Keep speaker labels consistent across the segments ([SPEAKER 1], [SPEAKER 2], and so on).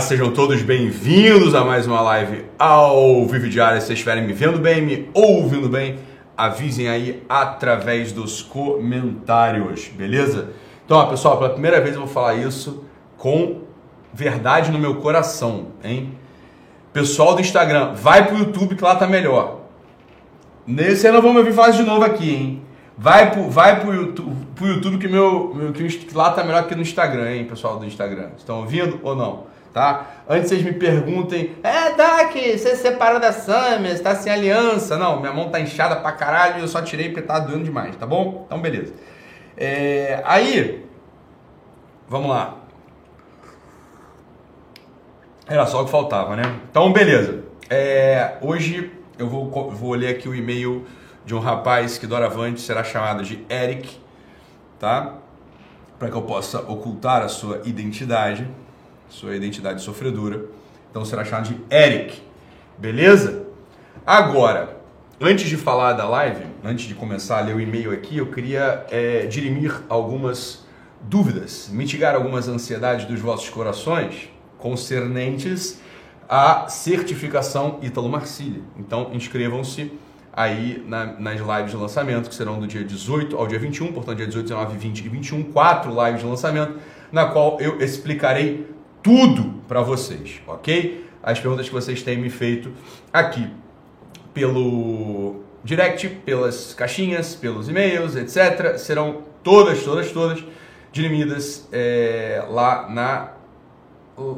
[SPEAKER 1] Sejam todos bem-vindos a mais uma live ao vivo diário. Se vocês estiverem me vendo bem, me ouvindo bem, avisem aí através dos comentários, beleza? Então, ó, pessoal, pela primeira vez eu vou falar isso com verdade no meu coração, hein? Pessoal do Instagram, vai pro YouTube que lá tá melhor. Nesse ano vamos ouvir falar de novo aqui, hein? Vai pro, vai pro, YouTube, pro YouTube que, meu, que lá tá melhor que no Instagram, hein, pessoal do Instagram. Estão ouvindo ou não? Tá? Antes vocês me perguntem, é, Dak, você separou da Samia, você tá sem aliança. Não, minha mão tá inchada pra caralho e eu só tirei porque tá doendo demais, tá bom? Então, beleza. É, aí, vamos lá. Era só o que faltava, né? Então, beleza. É, hoje eu vou, vou ler aqui o e-mail de um rapaz que doravante será chamado de Eric, tá? Para que eu possa ocultar a sua identidade, sua identidade sofredora. Então será chamado de Eric, beleza? Agora, antes de falar da live, antes de começar a ler o e-mail aqui, eu queria é, dirimir algumas dúvidas, mitigar algumas ansiedades dos vossos corações concernentes à certificação Ítalo Marcília. Então inscrevam-se aí na, nas lives de lançamento, que serão do dia 18 ao dia 21, portanto, dia 18, 19, 20 e 21, quatro lives de lançamento, na qual eu explicarei tudo para vocês, ok? As perguntas que vocês têm me feito aqui pelo direct, pelas caixinhas, pelos e-mails, etc., serão todas, todas, todas dirimidas é, lá na,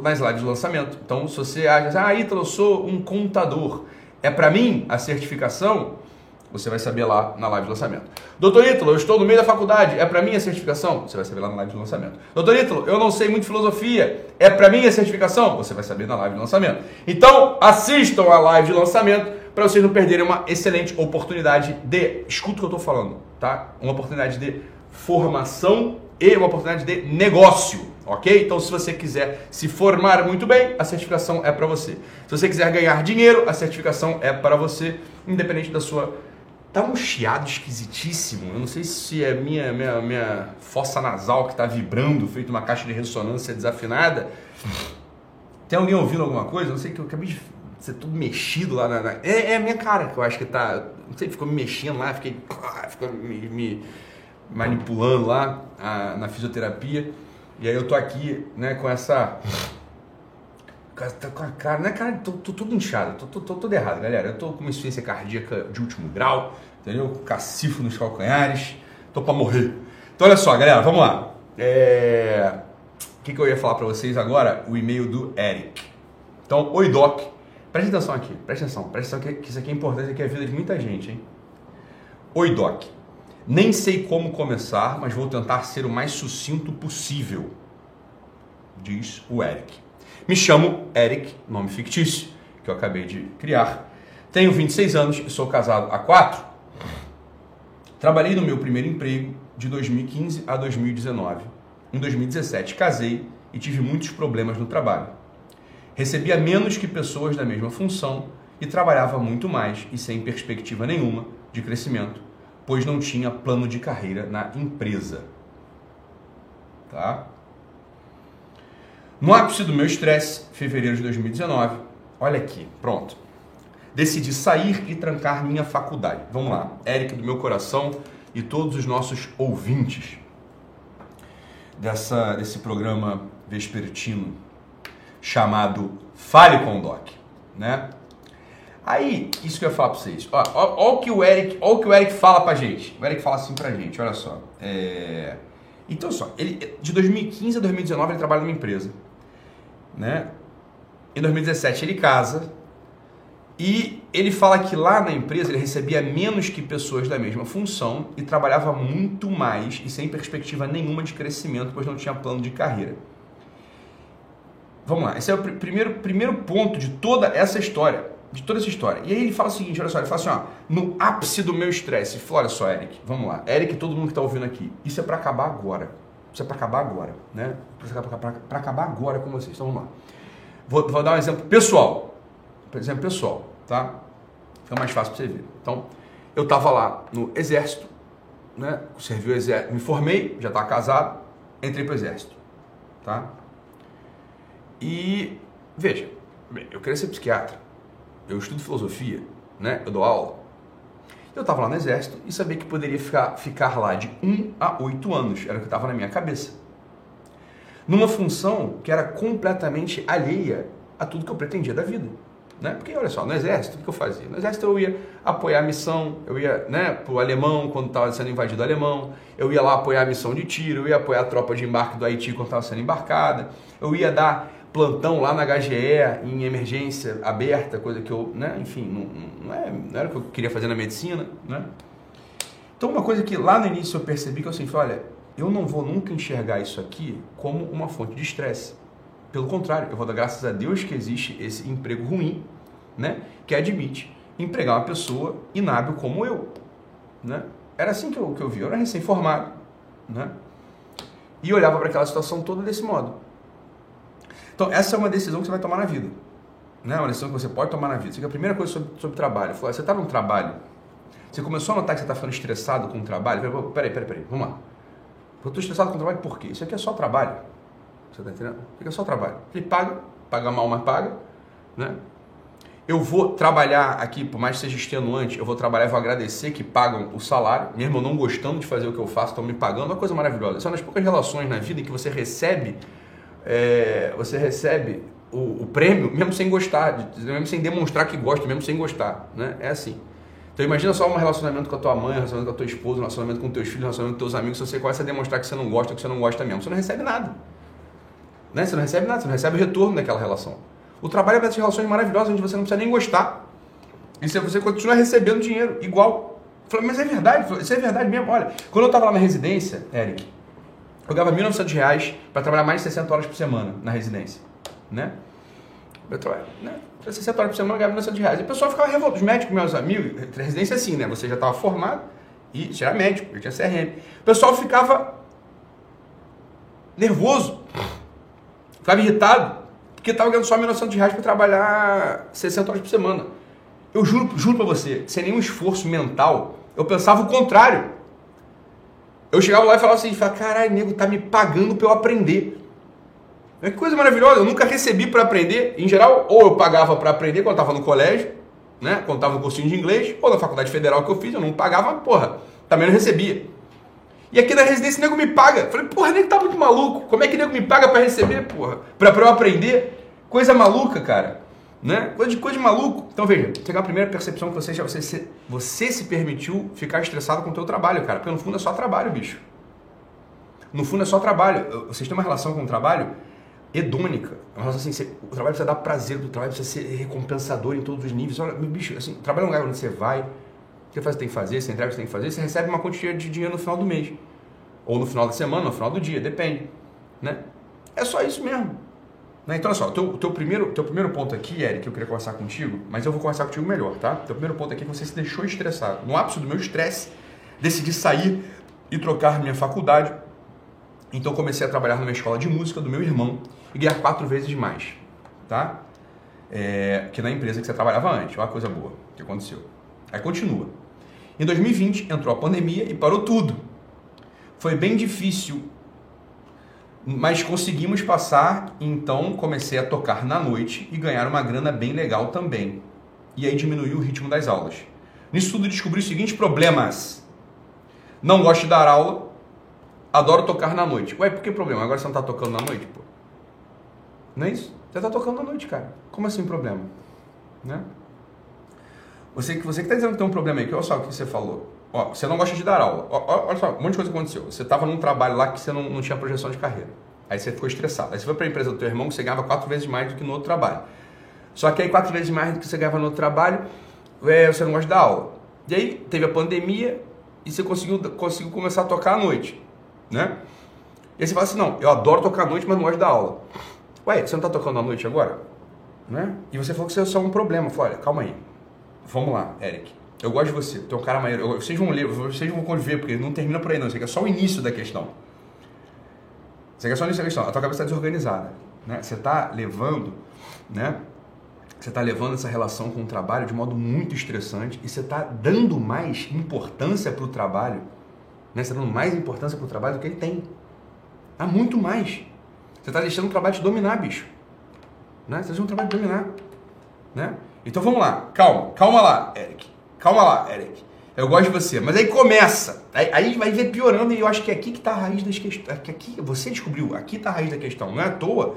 [SPEAKER 1] nas lives de lançamento. Então, se você acha, ah, Ítalo, eu sou um contador é para mim a certificação? Você vai saber lá na live de lançamento. Doutor Ítalo, eu estou no meio da faculdade, é para mim a certificação? Você vai saber lá na live de lançamento. Doutor Ítalo, eu não sei muito filosofia, é para mim a certificação? Você vai saber na live de lançamento. Então, assistam a live de lançamento para vocês não perderem uma excelente oportunidade de, escuta o que eu estou falando, tá? Uma oportunidade de formação e uma oportunidade de negócio ok? Então, se você quiser se formar muito bem, a certificação é para você. Se você quiser ganhar dinheiro, a certificação é para você, independente da sua. Tá um chiado esquisitíssimo. Eu não sei se é minha minha, minha fossa nasal que está vibrando, feito uma caixa de ressonância desafinada. Tem alguém ouvindo alguma coisa? Não sei que eu acabei de ser tudo mexido lá na. É, é, a minha cara que eu acho que tá. Não sei, ficou me mexendo lá, fiquei. Ficou me, me manipulando lá a, na fisioterapia. E aí eu tô aqui, né, com essa. Com a cara, não é cara, tô, tô tudo inchado, tô, tô, tô tudo errado, galera. Eu tô com uma insuficiência cardíaca de último grau, entendeu? Cacifo nos calcanhares, tô pra morrer. Então olha só, galera, vamos lá. É... O que, que eu ia falar para vocês agora? O e-mail do Eric. Então, oi Doc, preste atenção aqui, preste atenção, preste atenção que isso aqui é importante, aqui é a vida de muita gente, hein? Oi Doc, nem sei como começar, mas vou tentar ser o mais sucinto possível, diz o Eric. Me chamo Eric, nome fictício, que eu acabei de criar. Tenho 26 anos e sou casado há 4. Trabalhei no meu primeiro emprego de 2015 a 2019. Em 2017 casei e tive muitos problemas no trabalho. Recebia menos que pessoas da mesma função e trabalhava muito mais e sem perspectiva nenhuma de crescimento pois não tinha plano de carreira na empresa. Tá? No ápice do meu estresse, fevereiro de 2019, olha aqui, pronto. Decidi sair e trancar minha faculdade. Vamos lá, Eric do meu coração e todos os nossos ouvintes dessa, desse programa vespertino chamado Fale com o Doc, né? Aí, isso que eu ia falar pra vocês. Ó, ó, ó, o que o Eric, ó o que o Eric fala pra gente. O Eric fala assim pra gente, olha só. É... Então, só, ele, de 2015 a 2019 ele trabalha numa empresa. Né? Em 2017 ele casa. E ele fala que lá na empresa ele recebia menos que pessoas da mesma função e trabalhava muito mais e sem perspectiva nenhuma de crescimento, pois não tinha plano de carreira. Vamos lá, esse é o pr primeiro, primeiro ponto de toda essa história de toda essa história. E aí ele fala o seguinte, olha só, ele fala assim, ó, no ápice do meu estresse, olha só, Eric, vamos lá, Eric e todo mundo que está ouvindo aqui, isso é para acabar agora, isso é para acabar agora, né? Para acabar agora com vocês, então vamos lá. Vou, vou dar um exemplo pessoal, por exemplo pessoal, tá? Fica mais fácil para você ver. Então, eu estava lá no exército, né? Servi o exército, me formei, já estava casado, entrei para o exército, tá? E veja, eu queria ser psiquiatra, eu estudo filosofia, né? Eu dou aula. Eu estava lá no exército e sabia que poderia ficar, ficar lá de 1 a 8 anos, era o que estava na minha cabeça. Numa função que era completamente alheia a tudo que eu pretendia da vida. Né? Porque, olha só, no exército, o que eu fazia? No exército eu ia apoiar a missão, eu ia né, para o alemão quando estava sendo invadido o alemão, eu ia lá apoiar a missão de tiro, eu ia apoiar a tropa de embarque do Haiti quando estava sendo embarcada, eu ia dar plantão lá na HGE em emergência aberta, coisa que eu, né, enfim, não, não, é, não era o que eu queria fazer na medicina, né? Então uma coisa que lá no início eu percebi que eu assim, falei, olha, eu não vou nunca enxergar isso aqui como uma fonte de estresse. Pelo contrário, eu vou dar graças a Deus que existe esse emprego ruim, né, que admite empregar uma pessoa inábil como eu, né? Era assim que eu, que eu vi, eu era recém-formado, né? E olhava para aquela situação toda desse modo. Então, essa é uma decisão que você vai tomar na vida. Né? Uma decisão que você pode tomar na vida. Isso é a primeira coisa sobre, sobre trabalho. Você está num trabalho, você começou a notar que você está ficando estressado com o trabalho. Peraí, peraí, peraí, vamos lá. Eu estou estressado com o trabalho por quê? Isso aqui é só trabalho. Você está entendendo? É só trabalho. Ele paga, paga mal, mas paga. Né? Eu vou trabalhar aqui, por mais que seja extenuante, eu vou trabalhar vou agradecer que pagam o salário, mesmo eu não gostando de fazer o que eu faço, estão me pagando, uma coisa maravilhosa. São as poucas relações na vida em que você recebe é, você recebe o, o, prêmio mesmo sem gostar, mesmo sem demonstrar que gosta, mesmo sem gostar, né? É assim. Então imagina só um relacionamento com a tua mãe, um relacionamento com a tua esposa, um relacionamento com teus filhos, um relacionamento com teus amigos, se você começa a demonstrar que você não gosta, que você não gosta mesmo, você não recebe nada. Né? Você não recebe nada, você não recebe o retorno daquela relação. O trabalho é dessas relações maravilhosas, onde você não precisa nem gostar. E você continua recebendo dinheiro, igual. Eu falei, mas é verdade, isso é verdade mesmo. Olha, quando eu estava lá na residência, Eric, eu ganhava 1.900 reais para trabalhar mais de 60 horas por semana na residência, né? Eu trabalho, né? 60 horas por semana eu ganhava 1.900 reais. E o pessoal ficava revoltado. Os médicos, meus amigos, residência é assim, né? Você já estava formado e você era médico, eu tinha CRM. O pessoal ficava nervoso, ficava irritado, porque estava ganhando só 1.900 reais para trabalhar 60 horas por semana. Eu juro, juro para você, sem nenhum esforço mental, eu pensava o contrário. Eu chegava lá e falava assim, caralho, nego tá me pagando para eu aprender. Que coisa maravilhosa, eu nunca recebi para aprender. Em geral, ou eu pagava para aprender quando estava no colégio, né? Quando estava no cursinho de inglês, ou na faculdade federal que eu fiz, eu não pagava, porra, também não recebia. E aqui na residência o nego me paga. Falei, porra, nego tá muito maluco. Como é que nego me paga para receber, porra? Pra, pra eu aprender? Coisa maluca, cara. Né? Coisa de coisa de maluco. Então veja, chegar a primeira percepção que você já você se, você se permitiu ficar estressado com o teu trabalho, cara, porque no fundo é só trabalho, bicho. No fundo é só trabalho. Vocês têm uma relação com o trabalho hedônica. Uma relação assim, o trabalho precisa dar prazer do trabalho, precisa ser recompensador em todos os níveis. Olha, bicho, assim, trabalho é um lugar onde você vai, você faz tem que fazer, você entrega o que tem que fazer, você recebe uma quantia de dinheiro no final do mês. Ou no final da semana, no final do dia, depende. Né? É só isso mesmo. Né? Então, olha só, o teu, teu, primeiro, teu primeiro ponto aqui, Eric, que eu queria conversar contigo, mas eu vou conversar contigo melhor, tá? Teu primeiro ponto aqui é que você se deixou estressado. No ápice do meu estresse, decidi sair e trocar minha faculdade. Então, comecei a trabalhar numa escola de música do meu irmão e ganhar quatro vezes mais, tá? É, que na empresa que você trabalhava antes. Olha a coisa boa que aconteceu. Aí continua. Em 2020 entrou a pandemia e parou tudo. Foi bem difícil mas conseguimos passar, então comecei a tocar na noite e ganhar uma grana bem legal também. E aí diminuiu o ritmo das aulas. Nisso tudo descobri os seguintes problemas. Não gosto de dar aula, adoro tocar na noite. Ué, por que problema? Agora você não está tocando na noite, pô? Não é isso? Você está tocando na noite, cara. Como assim problema? Né? Você, você que está dizendo que tem um problema aí, que olha só o que você falou. Ó, você não gosta de dar aula. Ó, olha só, um monte de coisa aconteceu. Você estava num trabalho lá que você não, não tinha projeção de carreira. Aí você ficou estressado. Aí você foi para a empresa do teu irmão que você ganhava quatro vezes mais do que no outro trabalho. Só que aí quatro vezes mais do que você ganhava no outro trabalho, é, você não gosta de dar aula. E aí teve a pandemia e você conseguiu, conseguiu começar a tocar à noite, né? E aí você fala assim, não, eu adoro tocar à noite, mas não gosto de dar aula. Ué, você não está tocando à noite agora? Né? E você falou que isso é só um problema. Eu falei, olha, calma aí. Vamos lá, Eric. Eu gosto de você, tu é um cara maneiro. Vocês vão ler, vocês vão conviver, porque não termina por aí não. Isso aqui é só o início da questão. Isso aqui é só o início da questão. A tua cabeça está desorganizada. Né? Você está levando, né? Você está levando essa relação com o trabalho de modo muito estressante e você está dando mais importância para o trabalho, né? Você está dando mais importância para o trabalho do que ele tem. Há muito mais. Você está deixando o trabalho te dominar, bicho. Né? Você faz um trabalho de dominar. Né? Então vamos lá, calma, calma lá, Eric. Calma lá, Eric. Eu gosto de você. Mas aí começa. Aí, aí vai ver piorando e eu acho que é aqui que está a raiz das questões. É aqui, você descobriu, aqui está a raiz da questão. Não é à toa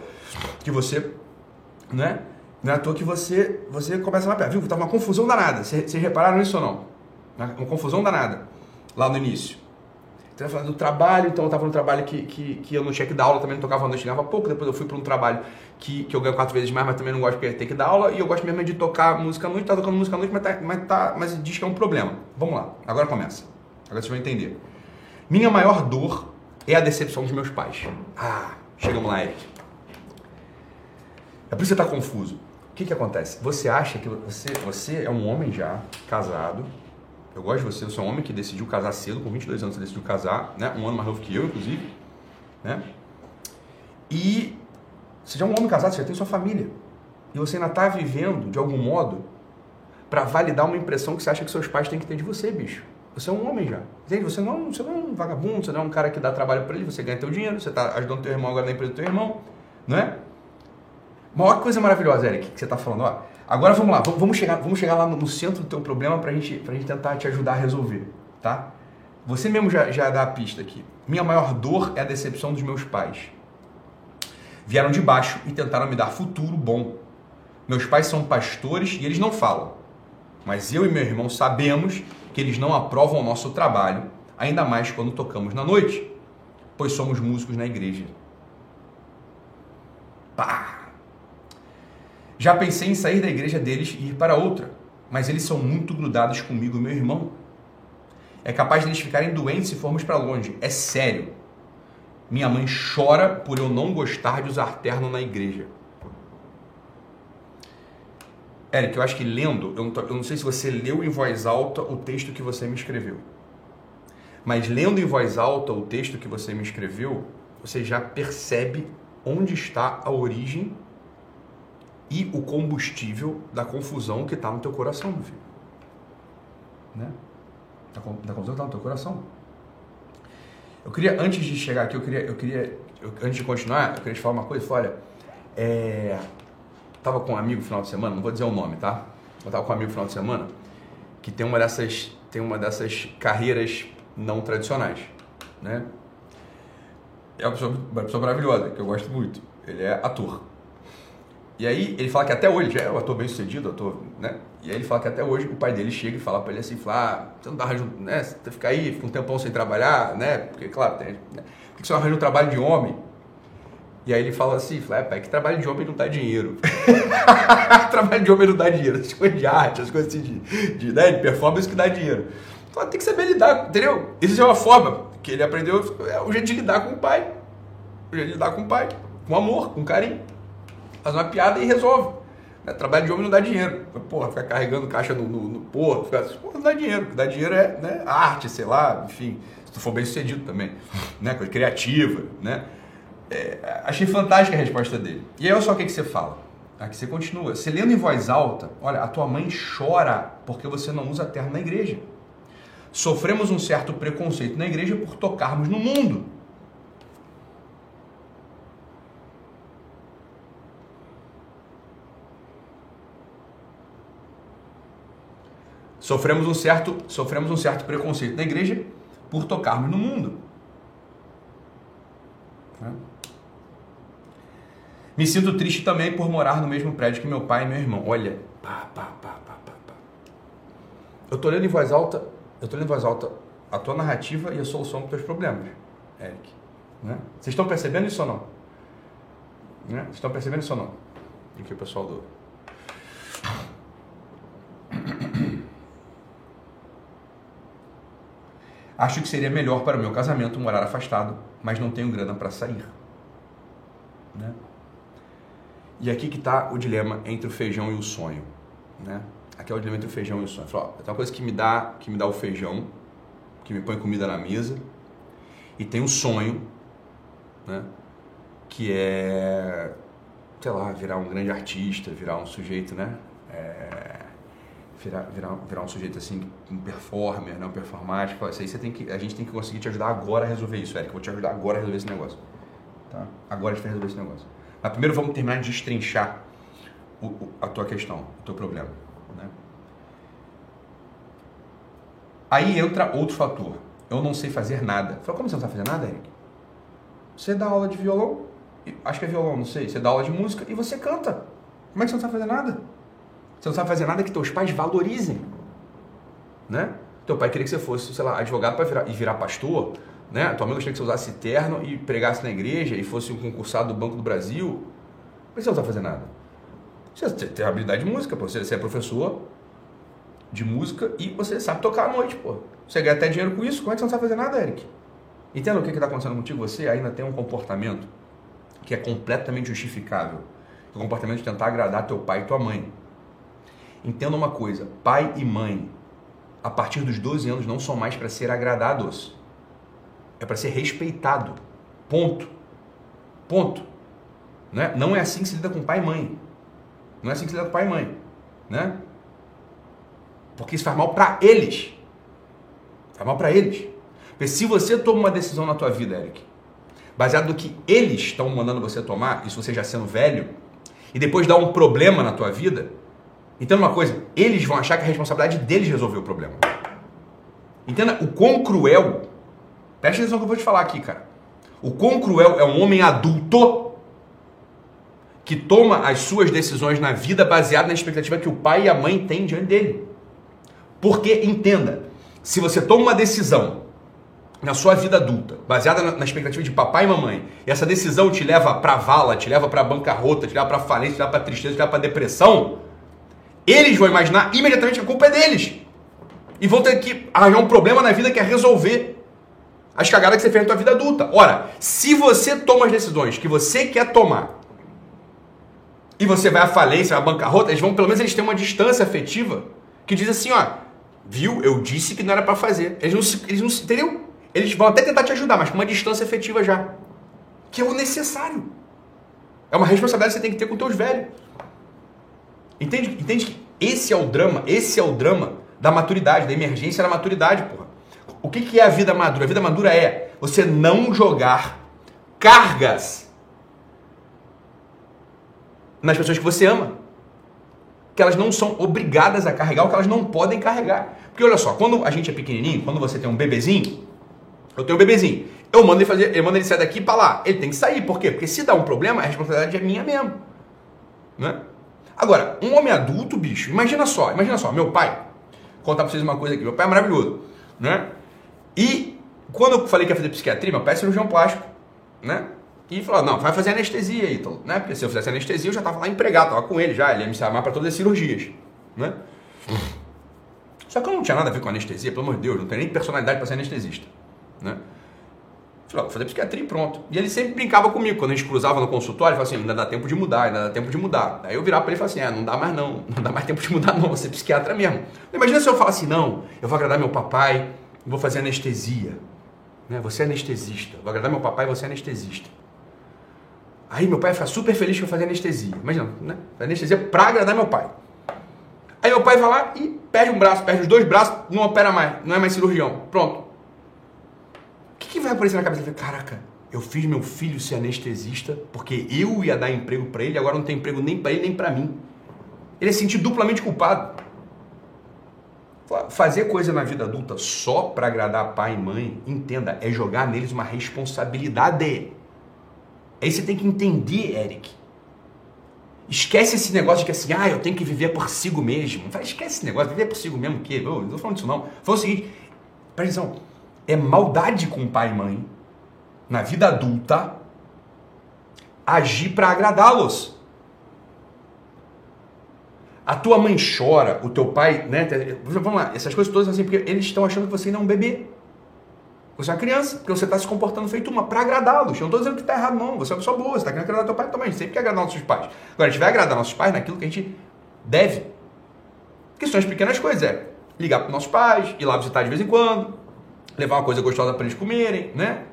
[SPEAKER 1] que você. Né? Não é à toa que você, você começa a mapear. Viu? Tá uma confusão danada. Vocês repararam isso ou não? Uma confusão danada. Lá no início. Então, eu falando do trabalho, então eu estava no trabalho que, que, que eu não tinha que dar aula, também não tocava à noite, ganhava pouco. Depois eu fui para um trabalho que, que eu ganho quatro vezes mais, mas também não gosto porque tem que dar aula. E eu gosto mesmo de tocar música à noite, tá tocando música à noite, mas, tá, mas, tá, mas diz que é um problema. Vamos lá, agora começa. Agora vocês vão entender. Minha maior dor é a decepção dos meus pais. Ah, chegamos lá, Eric. É por isso que você está confuso. O que, que acontece? Você acha que você, você é um homem já, casado, eu gosto de você, você é um homem que decidiu casar cedo, com 22 anos você decidiu casar, né? Um ano mais novo que eu, inclusive, né? E você já é um homem casado, você já tem sua família. E você ainda está vivendo, de algum modo, para validar uma impressão que você acha que seus pais têm que ter de você, bicho. Você é um homem já. Entende? Você não, você não é um vagabundo, você não é um cara que dá trabalho para ele, você ganha teu dinheiro, você está ajudando teu irmão agora na empresa do teu irmão, não é? Maior coisa maravilhosa, Eric, que você está falando, ó. Agora vamos lá, vamos chegar, vamos chegar lá no centro do teu problema para gente, a gente tentar te ajudar a resolver, tá? Você mesmo já, já dá a pista aqui. Minha maior dor é a decepção dos meus pais. Vieram de baixo e tentaram me dar futuro bom. Meus pais são pastores e eles não falam. Mas eu e meu irmão sabemos que eles não aprovam o nosso trabalho, ainda mais quando tocamos na noite, pois somos músicos na igreja. Pá! Já pensei em sair da igreja deles e ir para outra, mas eles são muito grudados comigo e meu irmão. É capaz deles ficarem doentes se formos para longe. É sério. Minha mãe chora por eu não gostar de usar terno na igreja. Eric, eu acho que lendo, eu não, tô, eu não sei se você leu em voz alta o texto que você me escreveu. Mas lendo em voz alta o texto que você me escreveu, você já percebe onde está a origem e o combustível da confusão que está no teu coração, meu filho. Né? Da, da confusão que está no teu coração. Eu queria, antes de chegar aqui, eu queria, eu queria eu, antes de continuar, eu queria te falar uma coisa. Olha, é, tava com um amigo no final de semana, não vou dizer o nome, tá? Eu tava com um amigo no final de semana que tem uma dessas, tem uma dessas carreiras não tradicionais, né? É uma pessoa, uma pessoa maravilhosa, que eu gosto muito. Ele é ator. E aí ele fala que até hoje, já é um ator bem sucedido, ator, né? E aí ele fala que até hoje o pai dele chega e fala para ele assim, fala, ah, você não dá arranjo, né? Você fica aí, fica um tempão sem trabalhar, né? Porque, claro, tem, né? Por que você não arranja um trabalho de homem? E aí ele fala assim, fala, é, pai, que trabalho de homem não dá dinheiro. trabalho de homem não dá dinheiro. As coisas de arte, as coisas assim de, de, né, de performance que dá dinheiro. Então tem que saber lidar, entendeu? Isso é uma forma que ele aprendeu, é o jeito de lidar com o pai. O jeito de lidar com o pai, com amor, com carinho faz uma piada e resolve. Né? Trabalho de homem não dá dinheiro. Porra, ficar carregando caixa no, no, no porto, ficar, porra, não dá dinheiro. O que dá dinheiro é né, arte, sei lá, enfim, se tu for bem sucedido também, né? Coisa criativa, né? É, achei fantástica a resposta dele. E aí olha só o que, que você fala. Aqui você continua. Você lendo em voz alta, olha, a tua mãe chora porque você não usa terno na igreja. Sofremos um certo preconceito na igreja por tocarmos no mundo. Sofremos um certo, sofremos um certo preconceito na igreja por tocarmos no mundo. Né? Me sinto triste também por morar no mesmo prédio que meu pai e meu irmão. Olha, pá, pá, pá, pá, pá, pá. Eu tô lendo em voz alta, eu tô lendo em voz alta a tua narrativa e a solução dos teus problemas, Eric. Né? Vocês estão percebendo isso ou não? Né? Estão percebendo isso ou não? Aqui o pessoal do Acho que seria melhor para o meu casamento morar afastado, mas não tenho grana para sair. Né? E aqui que está o dilema entre o feijão e o sonho. Né? Aqui é o dilema entre o feijão e o sonho. Falo, tem uma coisa que me dá, que me dá o feijão, que me põe comida na mesa, e tem o um sonho, né? que é, sei lá, virar um grande artista, virar um sujeito, né? É, virar, virar, virar um sujeito assim, um performer, né, um performático. Isso aí você tem que, a gente tem que conseguir te ajudar agora a resolver isso, Eric. Eu vou te ajudar agora a resolver esse negócio. Tá? Agora a gente vai resolver esse negócio. Mas primeiro vamos terminar de destrinchar o, o, a tua questão, o teu problema. Né? Aí entra outro fator. Eu não sei fazer nada. Fala, como você não sabe fazer nada, Eric? Você dá aula de violão, acho que é violão, não sei. Você dá aula de música e você canta. Como é que você não sabe fazer nada? Você não sabe fazer nada que teus pais valorizem. Né? Teu pai queria que você fosse, sei lá, advogado para virar, e virar pastor. Né? Tua mãe gostaria que você usasse terno e pregasse na igreja e fosse um concursado do Banco do Brasil. Que você não sabe fazer nada? Você tem habilidade de música, pô. Você é professor de música e você sabe tocar à noite, pô. Você ganha até dinheiro com isso, como é que você não sabe fazer nada, Eric? Entenda o que está acontecendo contigo? Você ainda tem um comportamento que é completamente justificável. O comportamento de tentar agradar teu pai e tua mãe. Entenda uma coisa: pai e mãe, a partir dos 12 anos, não são mais para ser agradados. É para ser respeitado. Ponto. Ponto. Né? Não é assim que se lida com pai e mãe. Não é assim que se lida com pai e mãe. Né? Porque isso faz mal para eles. Faz mal para eles. Porque se você toma uma decisão na tua vida, Eric, baseado no que eles estão mandando você tomar, isso você já sendo velho, e depois dá um problema na tua vida, entenda uma coisa, eles vão achar que a responsabilidade deles resolver o problema. Entenda o quão cruel, preste atenção no que eu vou te falar aqui, cara. O quão cruel é um homem adulto que toma as suas decisões na vida baseado na expectativa que o pai e a mãe têm diante dele. Porque, entenda, se você toma uma decisão na sua vida adulta, baseada na, na, expectativa de papai e mamãe, e essa decisão te leva para vala, te leva para bancarrota, te leva para falência, te leva para tristeza, te leva para depressão, eles vão imaginar imediatamente que a culpa é deles. E vão ter que arranjar um problema na vida que é resolver as cagadas que você fez na tua vida adulta. Ora, se você toma as decisões que você quer tomar e você vai à falência, à bancarrota, eles vão, pelo menos eles têm uma distância afetiva que diz assim, ó, viu, eu disse que não era para fazer. Eles não, eles não, entendeu? Eles vão até tentar te ajudar, mas com uma distância efetiva já. Que é o necessário. É uma responsabilidade que você tem que ter com teus velhos. Entende? Entende que esse é o drama, esse é o drama da maturidade, da emergência da maturidade, porra. O que, que é a vida madura? A vida madura é você não jogar cargas nas pessoas que você ama. Que elas não são obrigadas a carregar o que elas não podem carregar. Porque olha só, quando a gente é pequenininho, quando você tem um bebezinho, eu tenho um bebezinho. Eu mando ele fazer, eu mando ele sair daqui para lá. Ele tem que sair, por quê? Porque se dá um problema, a responsabilidade é minha mesmo. Né? Agora, um homem adulto, bicho, imagina só, imagina só, meu pai, vou contar pra vocês uma coisa aqui, meu pai é maravilhoso, né? E quando eu falei que ia fazer psiquiatria, meu pai é cirurgião plástico, né? E falou, não, vai fazer anestesia aí, então, né? Porque se eu fizesse anestesia, eu já tava lá empregado, tava com ele já, ele ia me chamar para todas as cirurgias, né? Só que eu não tinha nada a ver com anestesia, pelo amor de Deus, não tenho nem personalidade para ser anestesista. Né? Falei, vou fazer psiquiatria e pronto. E ele sempre brincava comigo, quando a gente cruzava no consultório, ele falava assim, ainda dá tempo de mudar, ainda dá tempo de mudar. Aí eu virava para ele e falava assim, é, não dá mais não, não dá mais tempo de mudar não, você é psiquiatra mesmo. Imagina se eu falar assim, não, eu vou agradar meu papai, vou fazer anestesia. Né? Você é anestesista, vou agradar meu papai, você é anestesista. Aí meu pai fica super feliz que eu fazer anestesia. Imagina, né? Anestesia para agradar meu pai. Aí meu pai vai lá e perde um braço, perde os dois braços, não opera mais, não é mais cirurgião. Pronto, que, vai aparecer na cabeça dele? Caraca, eu fiz meu filho ser anestesista porque eu ia dar emprego para ele, agora não tem emprego nem para ele nem para mim. Ele é sentir duplamente culpado. Fazer coisa na vida adulta só para agradar pai e mãe, entenda, é jogar neles uma responsabilidade. Aí você tem que entender, Eric. Esquece esse negócio de que assim, ah, eu tenho que viver por si mesmo. Esquece esse negócio, viver por si mesmo o quê? Eu não tô falando disso não. Foi o seguinte, presta atenção, é maldade com pai e mãe, na vida adulta, agir para agradá-los. A tua mãe chora, o teu pai, né? Vamos lá, essas coisas todas assim, porque eles estão achando que você não é um bebê. Você é uma criança, porque você está se comportando feito uma para agradá-los. Eu não estou dizendo que está errado, não. Você é uma pessoa boa, você está querendo agradar teu pai também. A gente sempre quer agradar nossos pais. Agora, a gente vai agradar nossos pais naquilo que a gente deve. Que são as pequenas coisas, é ligar para nossos pais, ir lá visitar de vez em quando, levar uma coisa gostosa para eles comerem, né?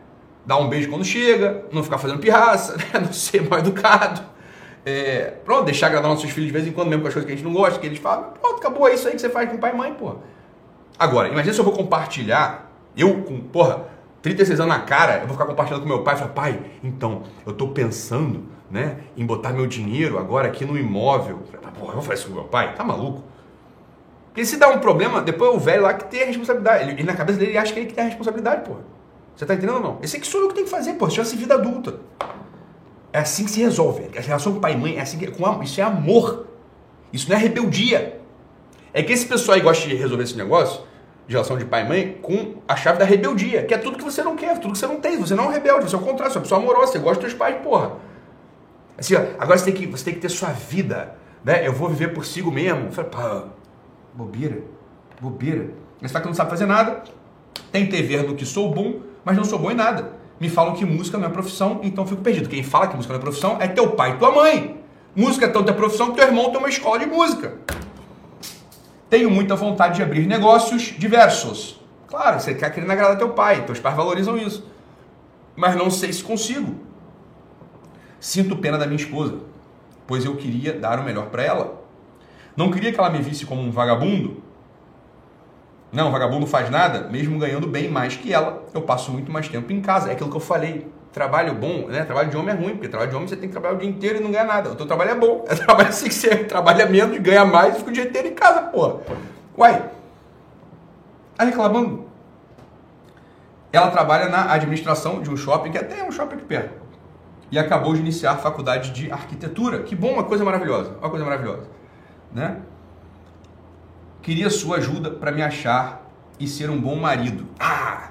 [SPEAKER 1] Dar um beijo quando chega, não ficar fazendo pirraça, né? não ser mal educado. É, pronto, deixar agradar nossos filhos de vez em quando, mesmo com as coisas que a gente não gosta, que eles falam. Pronto, acabou, é isso aí que você faz com pai e mãe, pô. Agora, imagina se eu vou compartilhar, eu com, porra, 36 anos na cara, eu vou ficar compartilhando com meu pai falar, pai, então, eu tô pensando né, em botar meu dinheiro agora aqui no imóvel. Porra, eu vou fazer isso com meu pai? Tá maluco? Porque se dá um problema, depois o velho lá que tem a responsabilidade. Ele, na cabeça dele, ele acha que ele que tem a responsabilidade, porra. Você tá entendendo ou não? Esse aqui sou eu que tenho que fazer, porra. Se tivesse vida adulta. É assim que se resolve. A relação com pai e mãe é assim que, com, isso é amor. Isso não é rebeldia. É que esse pessoal aí gosta de resolver esse negócio de relação de pai e mãe com a chave da rebeldia, que é tudo que você não quer, tudo que você não tem. Você não é um rebelde, você é o contrário, você é uma pessoa amorosa, você gosta dos seus pais, porra. Assim, ó, agora você tem, que, você tem que ter sua vida, né? Eu vou viver por si mesmo. Fala, pá, bobeira, bobeira. Você fala que não sabe fazer nada, tem TV no que sou bom, mas não sou bom em nada. Me falam que música não é profissão, então fico perdido. Quem fala que música não é profissão é teu pai e tua mãe. Música é tanta profissão que teu irmão tem uma escola de música. Tenho muita vontade de abrir negócios diversos. Claro, você quer querer agradar teu pai, teus pais valorizam isso. Mas não sei se consigo. Sinto pena da minha esposa, pois eu queria dar o melhor para ela. Não queria que ela me visse como um vagabundo. Não, vagabundo faz nada, mesmo ganhando bem mais que ela. Eu passo muito mais tempo em casa. É aquilo que eu falei. Trabalho bom, né? Trabalho de homem é ruim, porque trabalho de homem você tem que trabalhar o dia inteiro e não ganha nada. O teu trabalho é bom. É trabalho assim que você trabalha menos, ganha mais e fica o dia inteiro em casa, porra. Uai, tá reclamando? Ela trabalha na administração de um shopping, que até é um shopping aqui perto. E acabou de iniciar a faculdade de arquitetura. Que bom, uma coisa maravilhosa. Uma coisa maravilhosa. Né? Queria sua ajuda para me achar e ser um bom marido. Ah!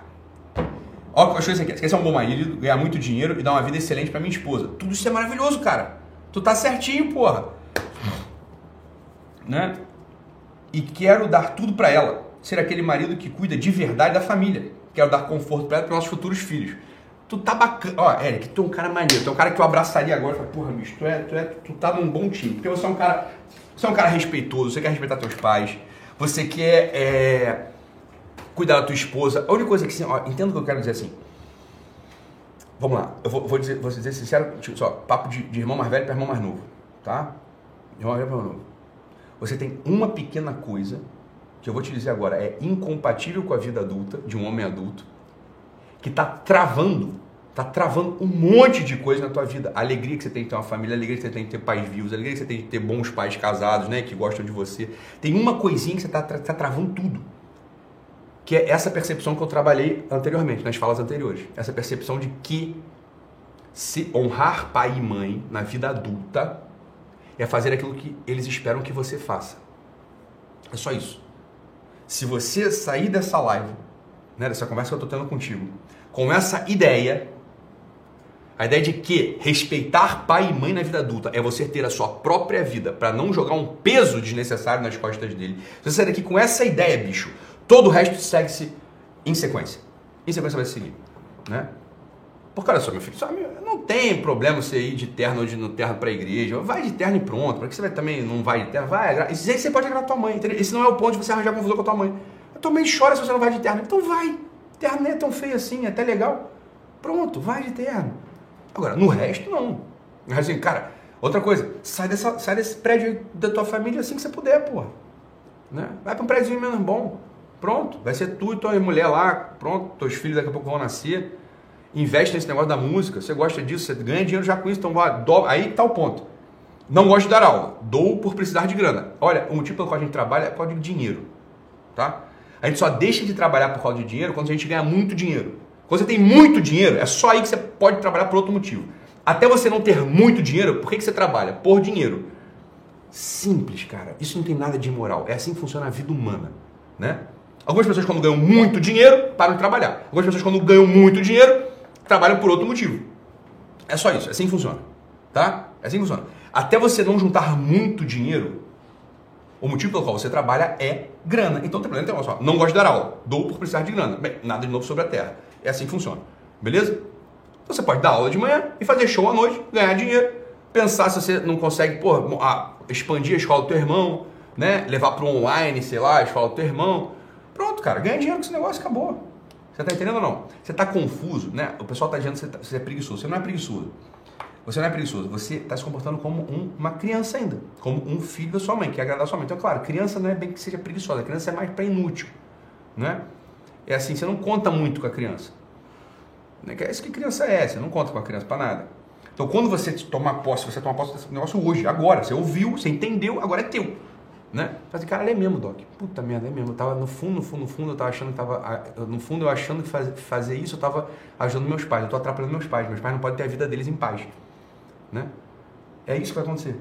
[SPEAKER 1] Ó, que coisa aqui. Você quer ser um bom marido, ganhar muito dinheiro e dar uma vida excelente para minha esposa. Tudo isso é maravilhoso, cara. Tu tá certinho, porra. Né? E quero dar tudo para ela. Ser aquele marido que cuida de verdade da família. Quero dar conforto para ela e para nossos futuros filhos. Tu tá bacana. Ó, Eric, tu é um cara maneiro. Tu é um cara que eu abraçaria agora e falo, porra, bicho, tu, é, tu, é, tu tá num bom time. Porque você é um cara. Você é um cara respeitoso, você quer respeitar teus pais, você quer. É, cuidar da tua esposa. A única coisa que, assim, ó, entendo o que eu quero dizer assim. Vamos lá, eu vou, vou dizer, vou dizer sincero, tipo, só, papo de, de irmão mais velho para irmão mais novo, tá? Irmão mais velho para irmão novo. Você tem uma pequena coisa que eu vou te dizer agora, é incompatível com a vida adulta, de um homem adulto, que está travando, está travando um monte de coisa na tua vida. A alegria que você tem de ter uma família, a alegria que você tem de ter pais vivos, a alegria que você tem de ter bons pais casados, né, que gostam de você. Tem uma coisinha que você está tá travando tudo que é essa percepção que eu trabalhei anteriormente, nas falas anteriores. Essa percepção de que se honrar pai e mãe na vida adulta é fazer aquilo que eles esperam que você faça. É só isso. Se você sair dessa live, né, dessa conversa que eu estou tendo contigo, com essa ideia, a ideia de que respeitar pai e mãe na vida adulta é você ter a sua própria vida para não jogar um peso desnecessário nas costas dele. Se você sair daqui com essa ideia, bicho, Todo o resto segue-se em sequência. Em sequência vai seguir, né? Porque olha só, meu filho, sabe, não tem problema você ir de terno ou de no terno para a igreja. Vai de terno e pronto. Para que você vai também não vai de terno? Vai. Isso aí você pode agradar a tua mãe. Entendeu? Esse não é o ponto de você arranjar confusão com a tua mãe. A tua mãe chora se você não vai de terno. Então vai. Terno não é tão feio assim, é até legal. Pronto, vai de terno. Agora, no resto, não. Assim, cara, outra coisa, sai, dessa, sai desse prédio da tua família assim que você puder, porra. Né? Vai para um prédio menos bom. Pronto, vai ser tu e tua mulher lá, pronto, teus filhos daqui a pouco vão nascer. Investe nesse negócio da música, você gosta disso, você ganha dinheiro já com isso, então do... aí tá o ponto. Não gosto de dar aula, dou por precisar de grana. Olha, o motivo pelo qual a gente trabalha é de dinheiro, tá? A gente só deixa de trabalhar por causa de dinheiro quando a gente ganha muito dinheiro. Quando você tem muito dinheiro, é só aí que você pode trabalhar por outro motivo. Até você não ter muito dinheiro, por que, que você trabalha? Por dinheiro. Simples, cara. Isso não tem nada de imoral. É assim que funciona a vida humana, né? Algumas pessoas, quando ganham muito dinheiro, param de trabalhar. Algumas pessoas, quando ganham muito dinheiro, trabalham por outro motivo. É só isso, é assim que funciona. Tá? É assim que funciona. Até você não juntar muito dinheiro, o motivo pelo qual você trabalha é grana. Então tem problema, tem só. Não gosto de dar aula, dou por precisar de grana. Bem, nada de novo sobre a terra. É assim que funciona. Beleza? Então você pode dar aula de manhã e fazer show à noite, ganhar dinheiro, pensar se você não consegue, pô, expandir a escola do teu irmão, né? Levar para online, sei lá, a escola do teu irmão Pronto, cara, ganha dinheiro com esse negócio acabou. Você tá entendendo ou não? Você tá confuso, né? O pessoal tá dizendo que você, tá, você é preguiçoso. Você não é preguiçoso. Você não é preguiçoso. Você está se comportando como um, uma criança ainda. Como um filho da sua mãe, que agradar a sua mãe. Então, claro, criança não é bem que seja preguiçosa. Criança é mais para inútil, né? É assim, você não conta muito com a criança. É isso que criança é, você não conta com a criança para nada. Então, quando você tomar posse, você tomar posse desse negócio hoje, agora. Você ouviu, você entendeu, agora é teu. Né? Assim, cara, é mesmo, Doc. Puta merda, é mesmo. Eu tava no fundo, no fundo, no fundo, eu tava achando que tava. No fundo, eu achando que faz, fazer isso, eu tava ajudando meus pais. Eu tô atrapalhando meus pais. Meus pais não podem ter a vida deles em paz. Né? É isso que vai acontecer.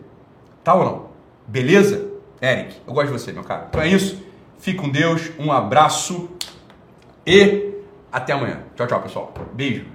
[SPEAKER 1] Tá ou não? Beleza? Eric, eu gosto de você, meu cara. Então é isso. Fique com Deus. Um abraço. E até amanhã. Tchau, tchau, pessoal. Beijo.